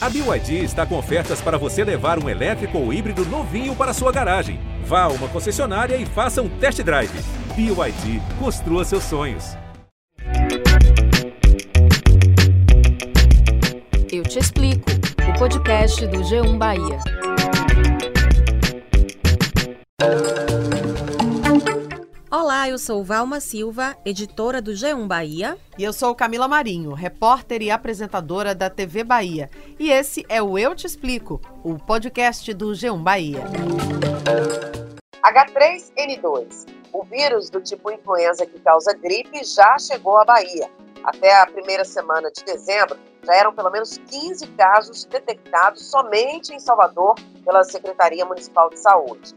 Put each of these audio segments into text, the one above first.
A BYD está com ofertas para você levar um elétrico ou híbrido novinho para sua garagem. Vá a uma concessionária e faça um test drive. BYD, construa seus sonhos. Eu te explico. O podcast do G1 Bahia. Olá, eu sou Valma Silva, editora do G1 Bahia. E eu sou Camila Marinho, repórter e apresentadora da TV Bahia. E esse é o Eu Te Explico, o podcast do G1 Bahia. H3N2, o vírus do tipo influenza que causa gripe, já chegou à Bahia. Até a primeira semana de dezembro, já eram pelo menos 15 casos detectados somente em Salvador pela Secretaria Municipal de Saúde.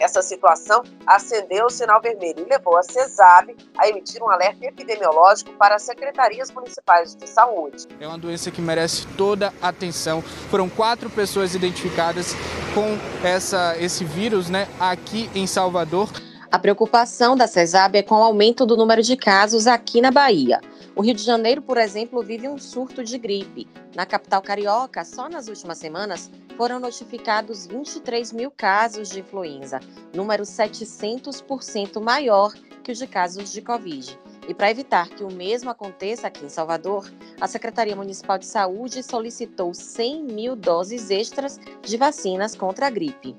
Essa situação acendeu o sinal vermelho e levou a CESAB a emitir um alerta epidemiológico para as secretarias municipais de saúde. É uma doença que merece toda a atenção. Foram quatro pessoas identificadas com essa, esse vírus né, aqui em Salvador. A preocupação da CESAB é com o aumento do número de casos aqui na Bahia. O Rio de Janeiro, por exemplo, vive um surto de gripe. Na capital carioca, só nas últimas semanas, foram notificados 23 mil casos de influenza, número 700% maior que os de casos de Covid. E para evitar que o mesmo aconteça aqui em Salvador, a Secretaria Municipal de Saúde solicitou 100 mil doses extras de vacinas contra a gripe.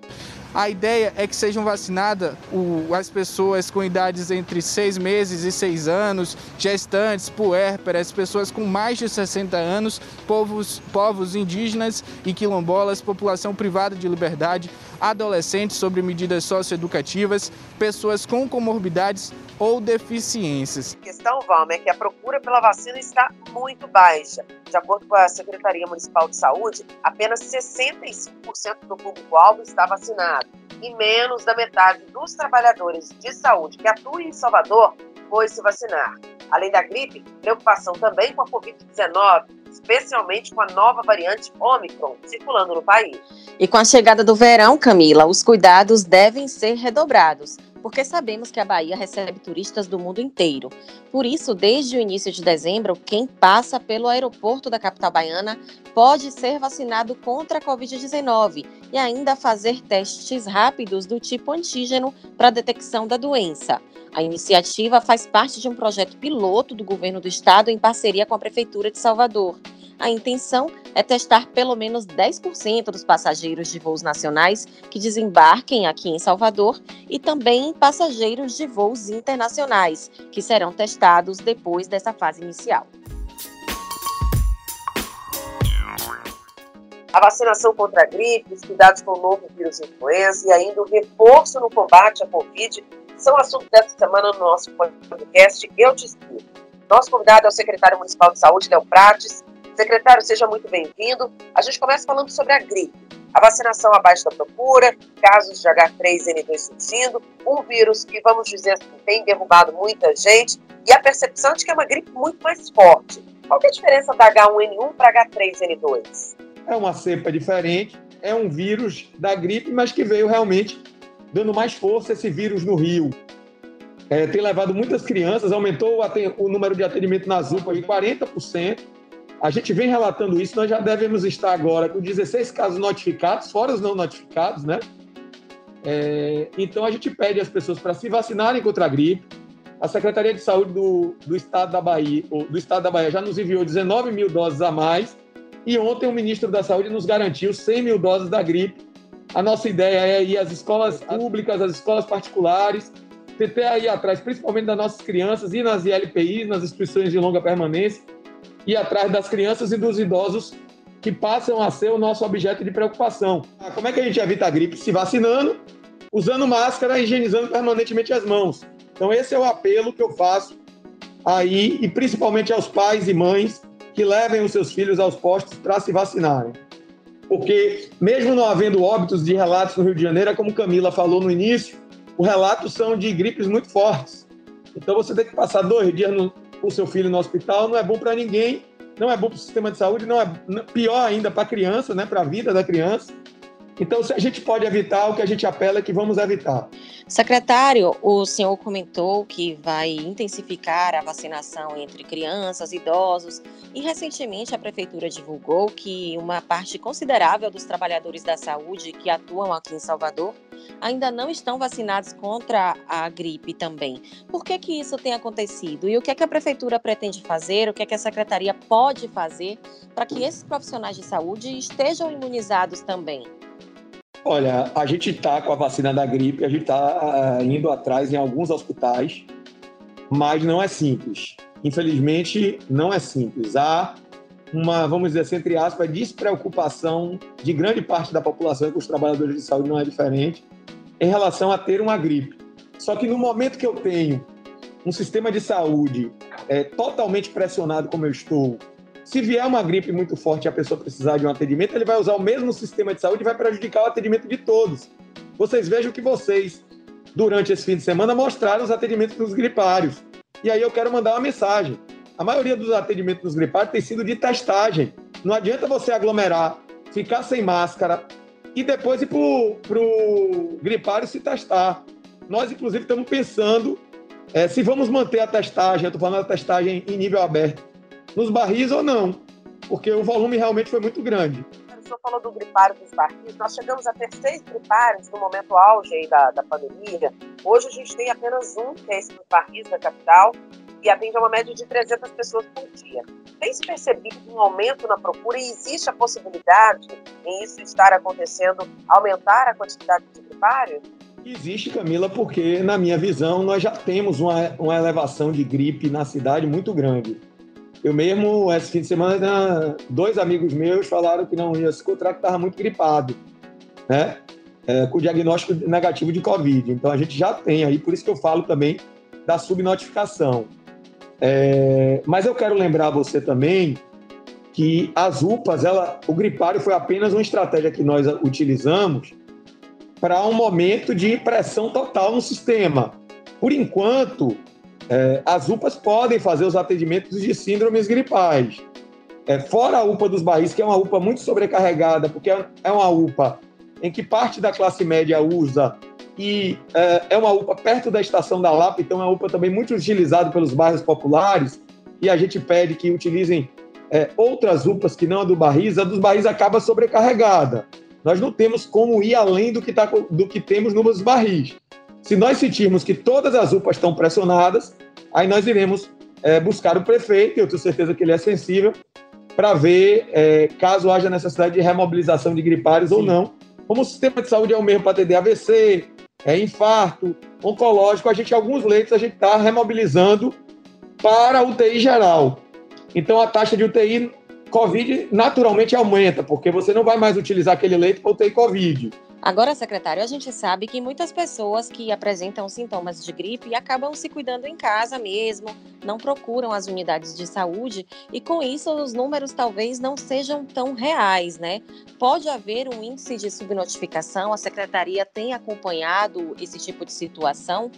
A ideia é que sejam vacinadas as pessoas com idades entre 6 meses e 6 anos, gestantes, puérperas, pessoas com mais de 60 anos, povos, povos indígenas e quilombolas, população privada de liberdade, adolescentes sobre medidas socioeducativas, pessoas com comorbidades ou deficiências. A questão, Valma, é que a procura pela vacina está muito baixa. De acordo com a Secretaria Municipal de Saúde, apenas 65% do público-alvo está vacinado e menos da metade dos trabalhadores de saúde que atuam em Salvador foi se vacinar. Além da gripe, preocupação também com a Covid-19, especialmente com a nova variante Omicron circulando no país. E com a chegada do verão, Camila, os cuidados devem ser redobrados porque sabemos que a Bahia recebe turistas do mundo inteiro. Por isso, desde o início de dezembro, quem passa pelo aeroporto da capital baiana pode ser vacinado contra a Covid-19 e ainda fazer testes rápidos do tipo antígeno para detecção da doença. A iniciativa faz parte de um projeto piloto do governo do estado em parceria com a Prefeitura de Salvador. A intenção é testar pelo menos 10% dos passageiros de voos nacionais que desembarquem aqui em Salvador e também passageiros de voos internacionais, que serão testados depois dessa fase inicial. A vacinação contra a gripe, os cuidados com o novo vírus influenza e ainda o reforço no combate à Covid são assuntos dessa semana no nosso podcast Eu Te Explico. Nosso convidado é o secretário municipal de saúde, Léo Prates, Secretário, seja muito bem-vindo. A gente começa falando sobre a gripe. A vacinação abaixo da procura, casos de H3N2 surgindo, um vírus que, vamos dizer assim, tem derrubado muita gente e a percepção de que é uma gripe muito mais forte. Qual é a diferença da H1N1 para H3N2? É uma cepa diferente, é um vírus da gripe, mas que veio realmente dando mais força esse vírus no Rio. É, tem levado muitas crianças, aumentou o, o número de atendimento nas UPAs de 40%, a gente vem relatando isso, nós já devemos estar agora com 16 casos notificados, fora os não notificados, né? É, então a gente pede às pessoas para se vacinarem contra a gripe. A Secretaria de Saúde do, do Estado da Bahia, do Estado da Bahia já nos enviou 19 mil doses a mais. E ontem o ministro da Saúde nos garantiu 100 mil doses da gripe. A nossa ideia é ir às escolas públicas, às escolas particulares, tentar ir atrás, principalmente das nossas crianças, e nas ILPIs, nas instituições de longa permanência, ir atrás das crianças e dos idosos que passam a ser o nosso objeto de preocupação. Ah, como é que a gente evita a gripe? Se vacinando, usando máscara e higienizando permanentemente as mãos. Então esse é o apelo que eu faço aí e principalmente aos pais e mães que levem os seus filhos aos postos para se vacinarem. Porque mesmo não havendo óbitos de relatos no Rio de Janeiro, é como Camila falou no início, os relatos são de gripes muito fortes. Então você tem que passar dois dias no, o seu filho no hospital não é bom para ninguém, não é bom para o sistema de saúde, não é pior ainda para a criança, né, para a vida da criança. Então, se a gente pode evitar, o que a gente apela é que vamos evitar. Secretário, o senhor comentou que vai intensificar a vacinação entre crianças, idosos, e recentemente a Prefeitura divulgou que uma parte considerável dos trabalhadores da saúde que atuam aqui em Salvador ainda não estão vacinados contra a gripe também. Por que, que isso tem acontecido? E o que, é que a Prefeitura pretende fazer? O que, é que a Secretaria pode fazer para que esses profissionais de saúde estejam imunizados também? Olha, a gente está com a vacina da gripe, a gente está uh, indo atrás em alguns hospitais, mas não é simples. Infelizmente, não é simples. Há uma, vamos dizer assim, entre aspas, despreocupação de grande parte da população, e com os trabalhadores de saúde não é diferente, em relação a ter uma gripe. Só que no momento que eu tenho um sistema de saúde é, totalmente pressionado como eu estou, se vier uma gripe muito forte e a pessoa precisar de um atendimento, ele vai usar o mesmo sistema de saúde e vai prejudicar o atendimento de todos. Vocês vejam que vocês, durante esse fim de semana, mostraram os atendimentos dos gripários. E aí eu quero mandar uma mensagem. A maioria dos atendimentos dos gripários tem sido de testagem. Não adianta você aglomerar, ficar sem máscara e depois ir para o gripário se testar. Nós, inclusive, estamos pensando é, se vamos manter a testagem, eu estou falando da testagem em nível aberto, nos barris ou não, porque o volume realmente foi muito grande. O senhor falou do gripário dos barris, nós chegamos a ter seis gripários no momento auge da, da pandemia. Hoje a gente tem apenas um, que é esse dos barris da capital, e atende a uma média de 300 pessoas por dia. Tem se percebido um aumento na procura e existe a possibilidade em isso estar acontecendo, aumentar a quantidade de gripários? Existe, Camila, porque, na minha visão, nós já temos uma, uma elevação de gripe na cidade muito grande. Eu mesmo, esse fim de semana, dois amigos meus falaram que não ia se encontrar, que estava muito gripado, né? É, com diagnóstico negativo de Covid. Então, a gente já tem aí, por isso que eu falo também da subnotificação. É, mas eu quero lembrar você também que as UPAs, ela, o gripário foi apenas uma estratégia que nós utilizamos para um momento de pressão total no sistema. Por enquanto, é, as UPAs podem fazer os atendimentos de síndromes gripais. É, fora a UPA dos Barris, que é uma UPA muito sobrecarregada, porque é, é uma UPA em que parte da classe média usa e é, é uma UPA perto da estação da Lapa, então é uma UPA também muito utilizada pelos bairros populares, e a gente pede que utilizem é, outras UPAs que não a do Barris, a dos Barris acaba sobrecarregada. Nós não temos como ir além do que, tá, do que temos nos Barris. Se nós sentirmos que todas as UPAs estão pressionadas, aí nós iremos é, buscar o prefeito, eu tenho certeza que ele é sensível, para ver é, caso haja necessidade de remobilização de gripários Sim. ou não. Como o sistema de saúde é o mesmo para atender AVC, é, infarto, oncológico, a gente, alguns leitos, a gente está remobilizando para a UTI geral. Então, a taxa de UTI COVID naturalmente aumenta, porque você não vai mais utilizar aquele leito para UTI COVID. Agora, secretário, a gente sabe que muitas pessoas que apresentam sintomas de gripe acabam se cuidando em casa mesmo, não procuram as unidades de saúde e com isso os números talvez não sejam tão reais, né? Pode haver um índice de subnotificação, a secretaria tem acompanhado esse tipo de situação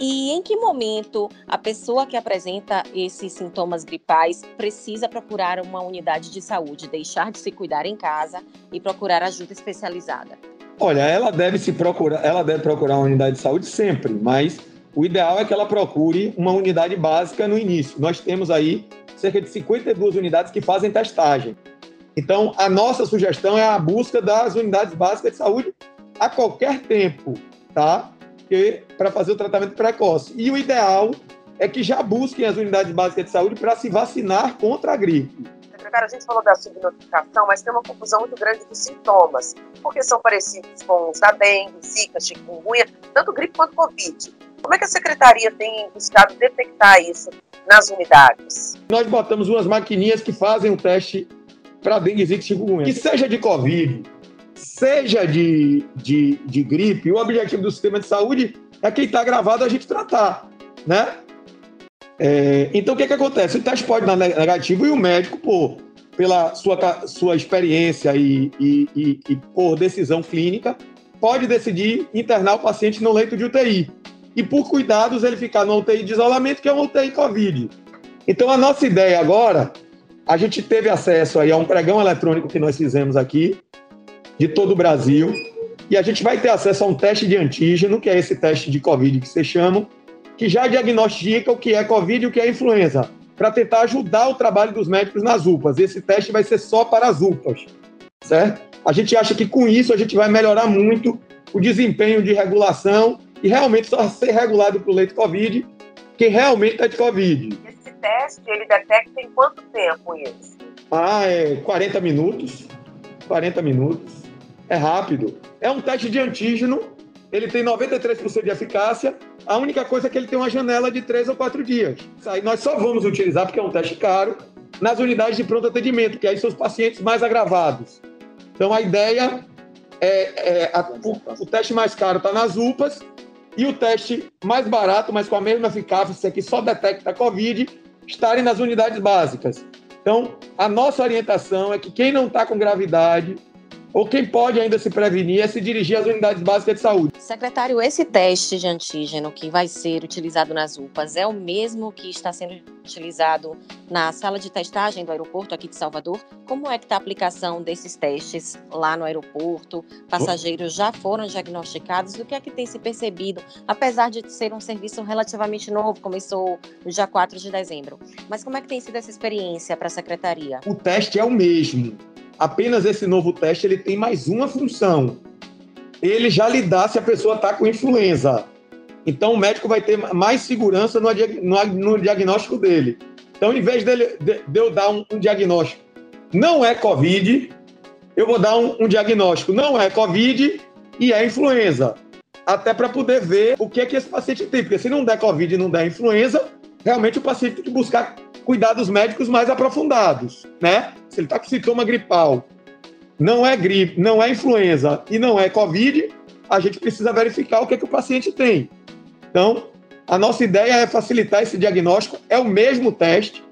e em que momento a pessoa que apresenta esses sintomas gripais precisa procurar uma unidade de saúde, deixar de se cuidar em casa e procurar ajuda especializada? Olha, ela deve se procurar, ela deve procurar uma unidade de saúde sempre, mas o ideal é que ela procure uma unidade básica no início. Nós temos aí cerca de 52 unidades que fazem testagem. Então, a nossa sugestão é a busca das unidades básicas de saúde a qualquer tempo, tá? Para fazer o tratamento precoce. E o ideal é que já busquem as unidades básicas de saúde para se vacinar contra a gripe secretário, a gente falou da subnotificação, mas tem uma confusão muito grande dos sintomas, porque são parecidos com os da dengue, zika, chikungunya, tanto gripe quanto covid. Como é que a secretaria tem buscado detectar isso nas unidades? Nós botamos umas maquininhas que fazem o teste para dengue, zika e chikungunya. Que seja de covid, seja de, de, de gripe, o objetivo do sistema de saúde é quem está gravado a gente tratar, né? É, então, o que, que acontece? O teste pode dar negativo e o médico, por, pela sua, sua experiência e, e, e, e por decisão clínica, pode decidir internar o paciente no leito de UTI. E por cuidados, ele ficar no UTI de isolamento, que é uma UTI Covid. Então, a nossa ideia agora, a gente teve acesso aí a um pregão eletrônico que nós fizemos aqui, de todo o Brasil. E a gente vai ter acesso a um teste de antígeno, que é esse teste de Covid que vocês chamam, que já diagnostica o que é Covid e o que é influenza, para tentar ajudar o trabalho dos médicos nas UPAs. Esse teste vai ser só para as UPAs, certo? A gente acha que com isso a gente vai melhorar muito o desempenho de regulação e realmente só ser regulado para o leite Covid quem realmente está de Covid. Esse teste, ele detecta em quanto tempo isso? Ah, é 40 minutos. 40 minutos. É rápido. É um teste de antígeno, ele tem 93% de eficácia. A única coisa é que ele tem uma janela de 3 ou 4 dias. Aí nós só vamos utilizar, porque é um teste caro, nas unidades de pronto atendimento, que aí são os pacientes mais agravados. Então a ideia é, é a, o, o, teste mais caro está nas UPAs e o teste mais barato, mas com a mesma eficácia, que só detecta a Covid, estarem nas unidades básicas. Então, a nossa orientação é que quem não está com gravidade ou quem pode ainda se prevenir é se dirigir às unidades básicas de saúde. Secretário, esse teste de antígeno que vai ser utilizado nas UPAs é o mesmo que está sendo utilizado na sala de testagem do aeroporto aqui de Salvador? Como é que está a aplicação desses testes lá no aeroporto? Passageiros já foram diagnosticados? O que é que tem se percebido, apesar de ser um serviço relativamente novo, começou no dia 4 de dezembro? Mas como é que tem sido essa experiência para a secretaria? O teste é o mesmo apenas esse novo teste ele tem mais uma função. Ele já lhe dá se a pessoa está com influenza. Então o médico vai ter mais segurança no, no, no diagnóstico dele. Então, em vez dele, de, de eu dar um, um, diagnóstico, não é Covid, eu vou dar um, um diagnóstico, não é Covid e é influenza. Até para poder ver o que é que esse paciente tem. Porque se não der Covid e não der influenza, realmente o paciente tem que buscar cuidados médicos mais aprofundados, né? Se ele está com sintoma gripal, não é gripe, não é influenza e não é Covid, a gente precisa verificar o que, é que o paciente tem. Então, a nossa ideia é facilitar esse diagnóstico. É o mesmo teste,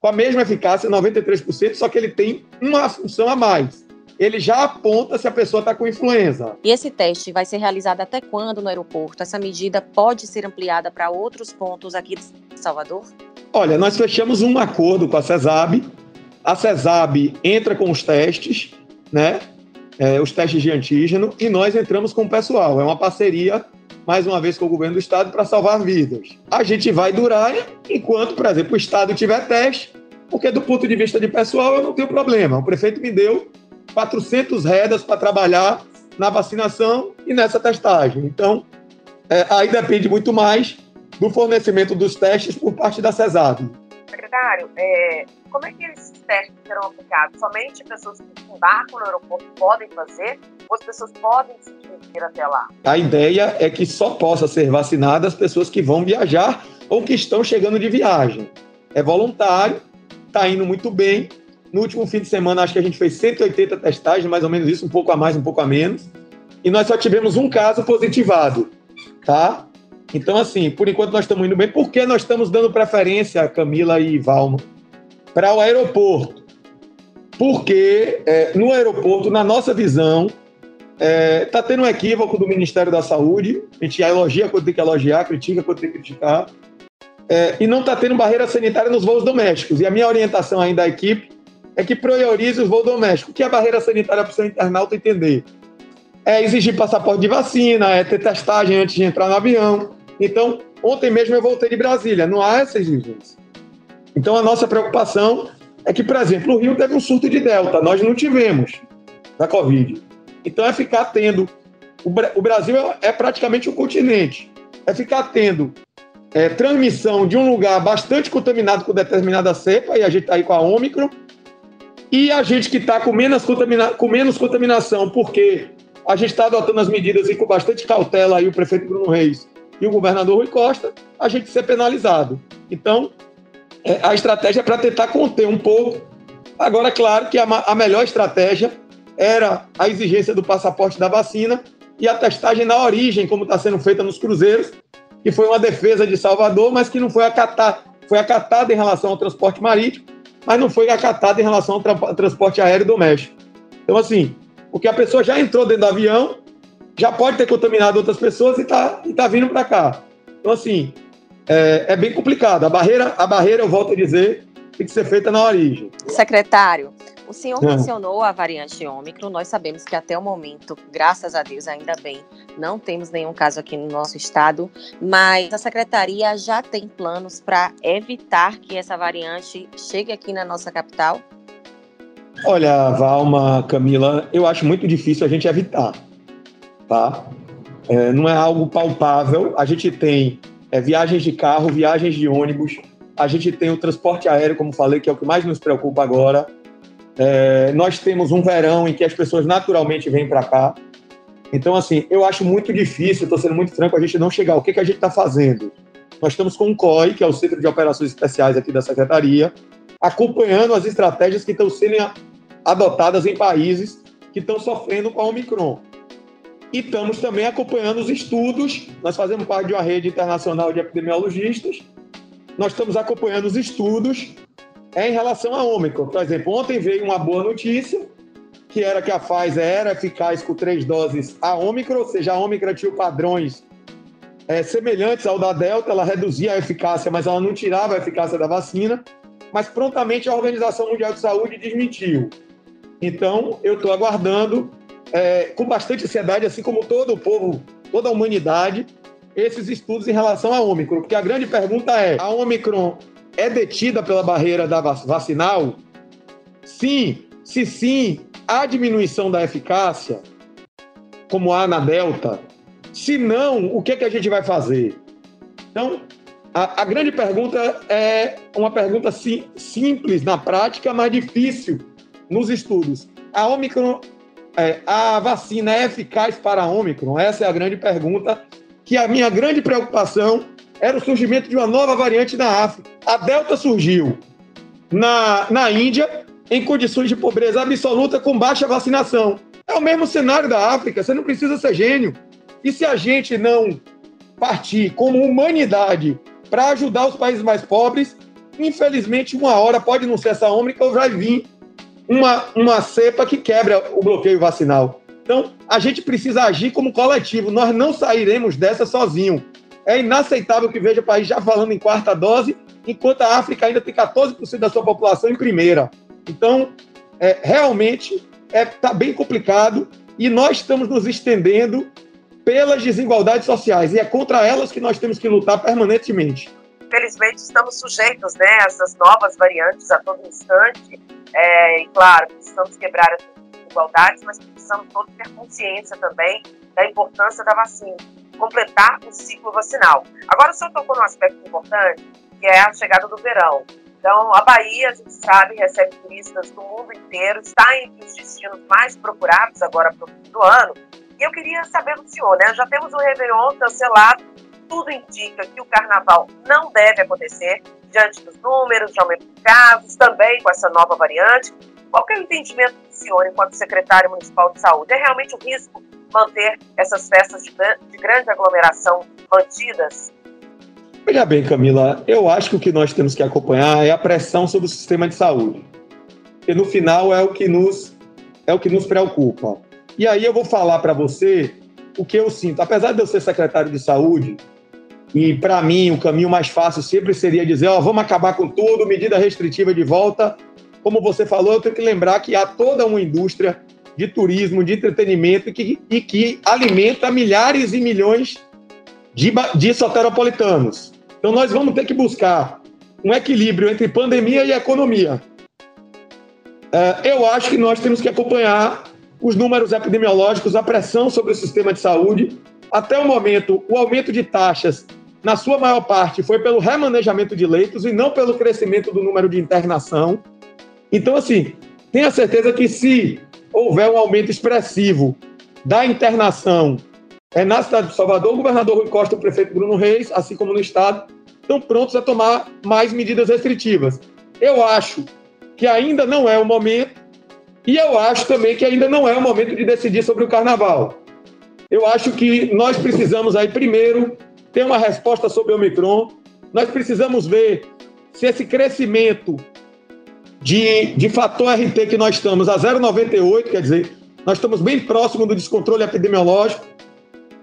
com a mesma eficácia, 93%, só que ele tem uma função a mais. Ele já aponta se a pessoa está com influenza. E esse teste vai ser realizado até quando no aeroporto? Essa medida pode ser ampliada para outros pontos aqui de Salvador? Olha, nós fechamos um acordo com a CESAB. A CESAB entra com os testes, né? É, os testes de antígeno, e nós entramos com o pessoal. É uma parceria, mais uma vez, com o governo do estado para salvar vidas. A gente vai durar enquanto, por exemplo, o estado tiver teste, porque do ponto de vista de pessoal eu não tenho problema. O prefeito me deu 400 redas para trabalhar na vacinação e nessa testagem. Então, é, aí depende muito mais do fornecimento dos testes por parte da CESAB. Secretário, é, como é que esses testes serão aplicados? Somente pessoas que embarcam no aeroporto podem fazer ou as pessoas podem se dirigir até lá? A ideia é que só possa ser vacinada as pessoas que vão viajar ou que estão chegando de viagem. É voluntário, está indo muito bem. No último fim de semana, acho que a gente fez 180 testagens, mais ou menos isso, um pouco a mais, um pouco a menos. E nós só tivemos um caso positivado, tá? Então, assim, por enquanto nós estamos indo bem. Por que nós estamos dando preferência, Camila e Valma, para o aeroporto? Porque é, no aeroporto, na nossa visão, está é, tá tendo um equívoco do Ministério da Saúde. A gente elogia quando tem que elogiar, critica quando tem que criticar. É, e não está tendo barreira sanitária nos voos domésticos. E a minha orientação ainda à equipe é que priorize os voos domésticos. O que é barreira sanitária para o seu internauta entender? É exigir passaporte de vacina, é ter testagem antes de entrar no avião. Então, ontem mesmo eu voltei de Brasília, não há essa exigência. Então, a nossa preocupação é que, por exemplo, o Rio teve um surto de Delta, nós não tivemos da Covid. Então, é ficar tendo. O Brasil é praticamente um continente. É ficar tendo é, transmissão de um lugar bastante contaminado com determinada cepa, e a gente está aí com a Ômicron, e a gente que está com, menos contamina com menos contaminação, porque a gente está adotando as medidas e com bastante cautela aí o prefeito Bruno Reis e o governador Rui Costa, a gente ser penalizado. Então, é, a estratégia é para tentar conter um pouco. Agora, claro que a, a melhor estratégia era a exigência do passaporte da vacina e a testagem na origem, como está sendo feita nos cruzeiros, que foi uma defesa de Salvador, mas que não foi acatada, foi acatada em relação ao transporte marítimo, mas não foi acatada em relação ao tra transporte aéreo doméstico. Então, assim, porque a pessoa já entrou dentro do avião, já pode ter contaminado outras pessoas e está e tá vindo para cá. Então, assim, é, é, bem complicado. A barreira, a barreira, eu volto a dizer, tem que ser feita na origem. Secretário, O senhor é. mencionou a variante Ômicron. Nós sabemos que até o momento, graças a Deus, ainda bem, não temos nenhum caso aqui no nosso estado, mas a secretaria já tem planos para evitar que essa variante chegue aqui na nossa capital? Olha, Valma, Camila, eu acho muito difícil a gente evitar, tá? É, não é algo palpável. A gente tem é, viagens de carro, viagens de ônibus, a gente tem o transporte aéreo, como falei, que é o que mais nos preocupa agora. É, nós temos um verão em que as pessoas naturalmente vêm para cá. Então, assim, eu acho muito difícil, estou sendo muito franco, a gente não chegar. O que, que a gente está fazendo? Nós estamos com o COI, que é o Centro de Operações Especiais aqui da Secretaria, acompanhando as estratégias que estão sendo adotadas em países que estão sofrendo com a Omicron. E estamos também acompanhando os estudos, nós fazemos parte de uma rede internacional de epidemiologistas, nós estamos acompanhando os estudos em relação à Ômicron. Por exemplo, ontem veio uma boa notícia, que era que a Pfizer era eficaz com três doses a Ômicron, ou seja, a Ômicron tinha padrões é, semelhantes ao da Delta, ela reduzia a eficácia, mas ela não tirava a eficácia da vacina, mas prontamente a Organização Mundial de Saúde desmentiu. Então, eu estou aguardando é, com bastante ansiedade, assim como todo o povo, toda a humanidade, esses estudos em relação à Ômicron, porque a grande pergunta é: a Ômicron é detida pela barreira da vacinal? Sim. Se sim, há diminuição da eficácia, como há na Delta? Se não, o que, é que a gente vai fazer? Então, a, a grande pergunta é uma pergunta sim, simples na prática, mas difícil nos estudos. A Omicron, é, a vacina é eficaz para a Omicron? Essa é a grande pergunta, que a minha grande preocupação era o surgimento de uma nova variante na África. A Delta surgiu na, na Índia em condições de pobreza absoluta com baixa vacinação. É o mesmo cenário da África, você não precisa ser gênio. E se a gente não partir como humanidade para ajudar os países mais pobres, infelizmente, uma hora pode não ser essa Ômicron, vai vir uma, uma cepa que quebra o bloqueio vacinal. Então, a gente precisa agir como coletivo. Nós não sairemos dessa sozinho. É inaceitável que veja o país já falando em quarta dose, enquanto a África ainda tem 14% da sua população em primeira. Então, é, realmente está é, tá bem complicado e nós estamos nos estendendo pelas desigualdades sociais e é contra elas que nós temos que lutar permanentemente. Infelizmente, estamos sujeitos né, a essas novas variantes a todo instante é, e, claro, precisamos quebrar as desigualdades, mas precisamos todos ter consciência também da importância da vacina, completar o ciclo vacinal. Agora, o senhor tocou num aspecto importante, que é a chegada do verão. Então, a Bahia, a gente sabe, recebe turistas do mundo inteiro, está entre os destinos mais procurados agora para o fim do ano. E eu queria saber do senhor, né? Já temos o Réveillon cancelado, tudo indica que o carnaval não deve acontecer, diante dos números de aumento de casos, também com essa nova variante. Qual é o entendimento do senhor, enquanto secretário municipal de saúde? É realmente um risco manter essas festas de, de grande aglomeração mantidas? Veja bem, Camila, eu acho que o que nós temos que acompanhar é a pressão sobre o sistema de saúde. Porque no final é o que nos, é o que nos preocupa. E aí eu vou falar para você o que eu sinto. Apesar de eu ser secretário de saúde, e para mim o caminho mais fácil sempre seria dizer, ó, vamos acabar com tudo, medida restritiva de volta. Como você falou, eu tenho que lembrar que há toda uma indústria de turismo, de entretenimento que, e que alimenta milhares e milhões de, de soteropolitanos. Então nós vamos ter que buscar um equilíbrio entre pandemia e economia. É, eu acho que nós temos que acompanhar os números epidemiológicos, a pressão sobre o sistema de saúde. Até o momento, o aumento de taxas, na sua maior parte, foi pelo remanejamento de leitos e não pelo crescimento do número de internação. Então, assim, tenha certeza que se houver um aumento expressivo da internação é, na cidade de Salvador, o governador Rui Costa e o prefeito Bruno Reis, assim como no estado, estão prontos a tomar mais medidas restritivas. Eu acho que ainda não é o momento e eu acho também que ainda não é o momento de decidir sobre o carnaval. Eu acho que nós precisamos aí, primeiro, ter uma resposta sobre o Omicron. Nós precisamos ver se esse crescimento de, de fator RT que nós estamos a 0,98, quer dizer, nós estamos bem próximo do descontrole epidemiológico,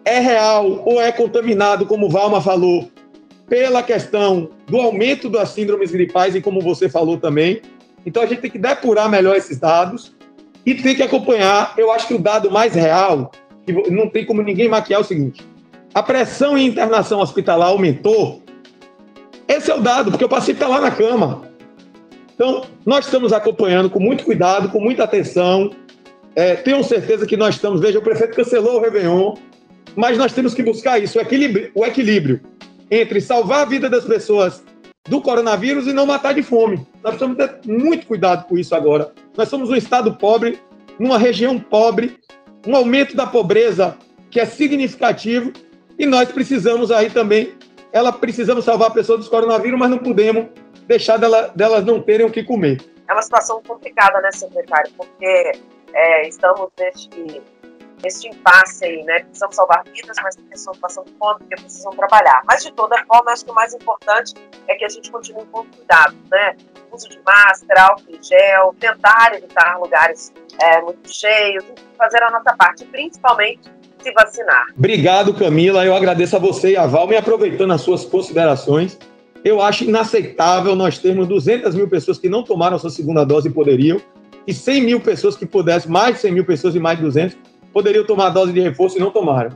é real ou é contaminado, como Valma falou, pela questão do aumento das síndromes gripais e como você falou também. Então a gente tem que depurar melhor esses dados e tem que acompanhar. Eu acho que o dado mais real, que não tem como ninguém maquiar, é o seguinte: a pressão em internação hospitalar aumentou. Esse é o dado, porque o paciente está lá na cama. Então, nós estamos acompanhando com muito cuidado, com muita atenção. É, tenho certeza que nós estamos. Veja, o prefeito cancelou o Réveillon, mas nós temos que buscar isso, o equilíbrio, o equilíbrio entre salvar a vida das pessoas do coronavírus e não matar de fome. Nós precisamos ter muito cuidado com isso agora. Nós somos um estado pobre, numa região pobre, um aumento da pobreza que é significativo e nós precisamos aí também, ela precisamos salvar a pessoa dos coronavírus, mas não podemos deixar dela, delas não terem o que comer. É uma situação complicada, né, secretário? Porque é, estamos neste este impasse aí, né? Precisamos salvar vidas, mas tem pessoas passando fome porque precisam trabalhar. Mas, de toda forma, acho que o mais importante é que a gente continue com cuidado, né? Uso de máscara, álcool em gel, tentar evitar lugares é, muito cheios, fazer a nossa parte, principalmente se vacinar. Obrigado, Camila. Eu agradeço a você e a Val, me aproveitando as suas considerações. Eu acho inaceitável nós termos 200 mil pessoas que não tomaram a sua segunda dose e poderiam, e 100 mil pessoas que pudessem, mais de 100 mil pessoas e mais de 200, poderiam tomar a dose de reforço e não tomaram.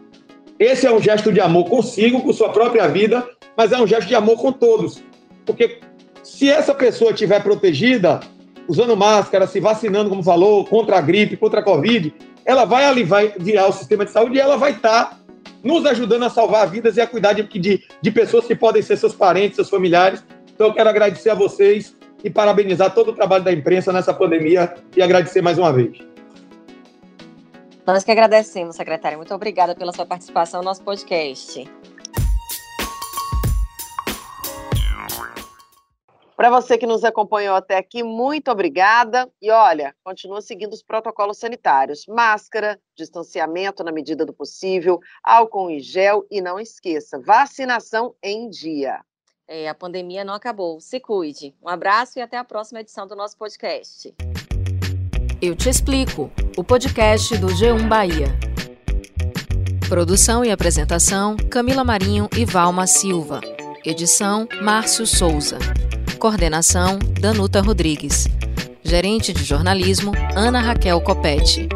Esse é um gesto de amor consigo, com sua própria vida, mas é um gesto de amor com todos. Porque se essa pessoa estiver protegida, usando máscara, se vacinando, como falou, contra a gripe, contra a Covid, ela vai aliviar o sistema de saúde e ela vai estar tá nos ajudando a salvar vidas e a cuidar de, de, de pessoas que podem ser seus parentes, seus familiares. Então, eu quero agradecer a vocês e parabenizar todo o trabalho da imprensa nessa pandemia e agradecer mais uma vez. Nós que agradecemos, secretária. Muito obrigada pela sua participação no nosso podcast. Para você que nos acompanhou até aqui, muito obrigada. E olha, continua seguindo os protocolos sanitários: máscara, distanciamento na medida do possível, álcool em gel e não esqueça, vacinação em dia. É, a pandemia não acabou. Se cuide. Um abraço e até a próxima edição do nosso podcast. Eu te explico. O podcast do G1 Bahia. Produção e apresentação: Camila Marinho e Valma Silva. Edição: Márcio Souza. Coordenação: Danuta Rodrigues. Gerente de jornalismo: Ana Raquel Copete.